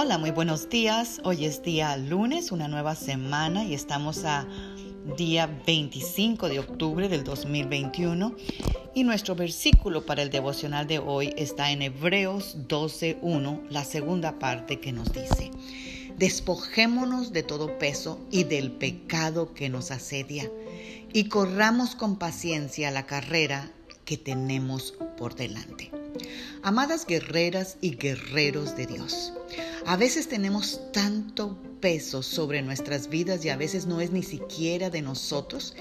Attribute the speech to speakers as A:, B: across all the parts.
A: Hola, muy buenos días. Hoy es día lunes, una nueva semana y estamos a día 25 de octubre del 2021 y nuestro versículo para el devocional de hoy está en Hebreos 12.1, la segunda parte que nos dice, despojémonos de todo peso y del pecado que nos asedia y corramos con paciencia la carrera que tenemos por delante. Amadas guerreras y guerreros de Dios, a veces tenemos tanto peso sobre nuestras vidas y a veces no es ni siquiera de nosotros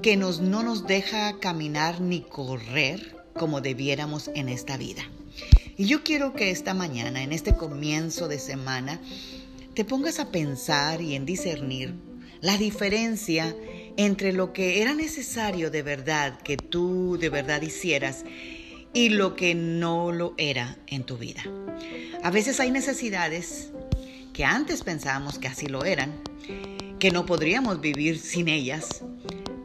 A: que nos, no nos deja caminar ni correr como debiéramos en esta vida. Y yo quiero que esta mañana, en este comienzo de semana, te pongas a pensar y en discernir la diferencia entre lo que era necesario de verdad que tú de verdad hicieras y lo que no lo era en tu vida. A veces hay necesidades que antes pensábamos que así lo eran, que no podríamos vivir sin ellas,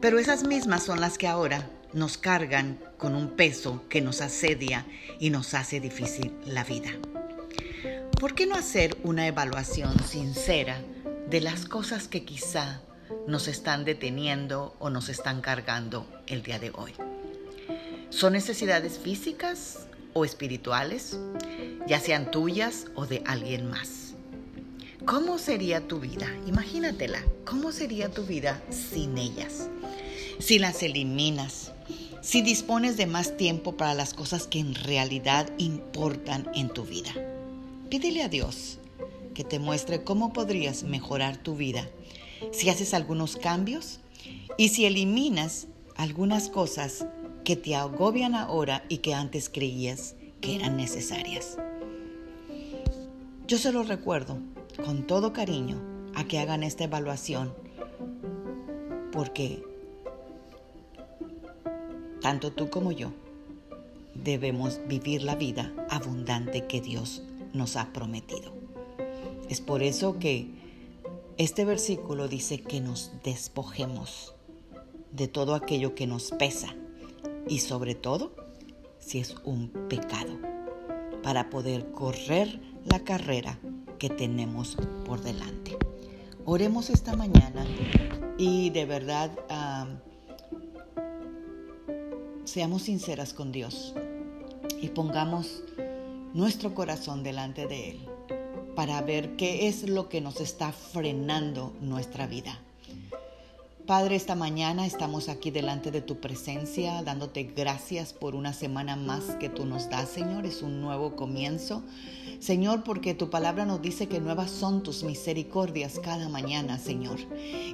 A: pero esas mismas son las que ahora nos cargan con un peso que nos asedia y nos hace difícil la vida. ¿Por qué no hacer una evaluación sincera de las cosas que quizá nos están deteniendo o nos están cargando el día de hoy? Son necesidades físicas o espirituales, ya sean tuyas o de alguien más. ¿Cómo sería tu vida? Imagínatela. ¿Cómo sería tu vida sin ellas? Si las eliminas, si dispones de más tiempo para las cosas que en realidad importan en tu vida. Pídele a Dios que te muestre cómo podrías mejorar tu vida si haces algunos cambios y si eliminas algunas cosas que te agobian ahora y que antes creías que eran necesarias. Yo se lo recuerdo con todo cariño a que hagan esta evaluación porque tanto tú como yo debemos vivir la vida abundante que Dios nos ha prometido. Es por eso que este versículo dice que nos despojemos de todo aquello que nos pesa y sobre todo si es un pecado, para poder correr la carrera que tenemos por delante. Oremos esta mañana y de verdad seamos sinceras con Dios y pongamos nuestro corazón delante de Él para ver qué es lo que nos está frenando nuestra vida. Padre, esta mañana estamos aquí delante de tu presencia, dándote gracias por una semana más que tú nos das, Señor. Es un nuevo comienzo. Señor, porque tu palabra nos dice que nuevas son tus misericordias cada mañana, Señor.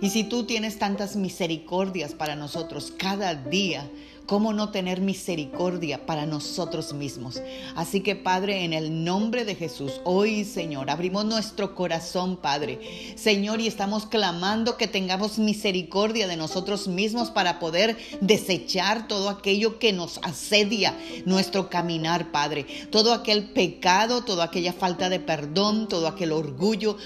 A: Y si tú tienes tantas misericordias para nosotros cada día, ¿Cómo no tener misericordia para nosotros mismos? Así que Padre, en el nombre de Jesús, hoy Señor, abrimos nuestro corazón, Padre. Señor, y estamos clamando que tengamos misericordia de nosotros mismos para poder desechar todo aquello que nos asedia nuestro caminar, Padre. Todo aquel pecado, toda aquella falta de perdón, todo aquel orgullo,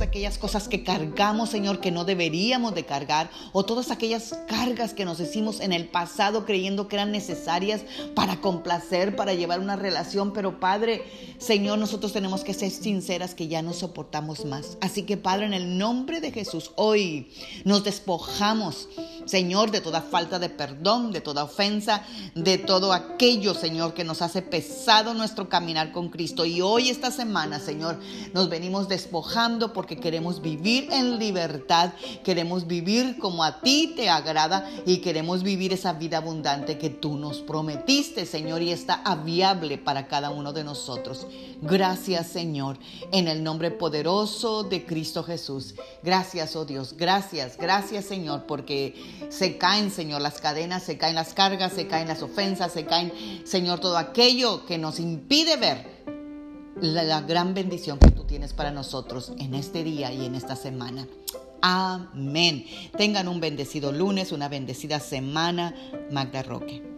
A: aquellas cosas que cargamos, Señor, que no deberíamos de cargar, o todas aquellas cargas que nos hicimos en el pasado creyendo que eran necesarias para complacer, para llevar una relación. Pero Padre, Señor, nosotros tenemos que ser sinceras que ya no soportamos más. Así que Padre, en el nombre de Jesús, hoy nos despojamos, Señor, de toda falta de perdón, de toda ofensa, de todo aquello, Señor, que nos hace pesado nuestro caminar con Cristo. Y hoy, esta semana, Señor, nos venimos despojando porque queremos vivir en libertad, queremos vivir como a ti te agrada y queremos vivir esa vida abundante que tú nos prometiste, Señor, y está aviable para cada uno de nosotros. Gracias, Señor, en el nombre poderoso de Cristo Jesús. Gracias, oh Dios, gracias, gracias, Señor, porque se caen, Señor, las cadenas, se caen las cargas, se caen las ofensas, se caen, Señor, todo aquello que nos impide ver la, gran bendición que tú tienes para nosotros en este día y en esta semana. Amén. Tengan un bendecido lunes, una bendecida semana. Magda Roque.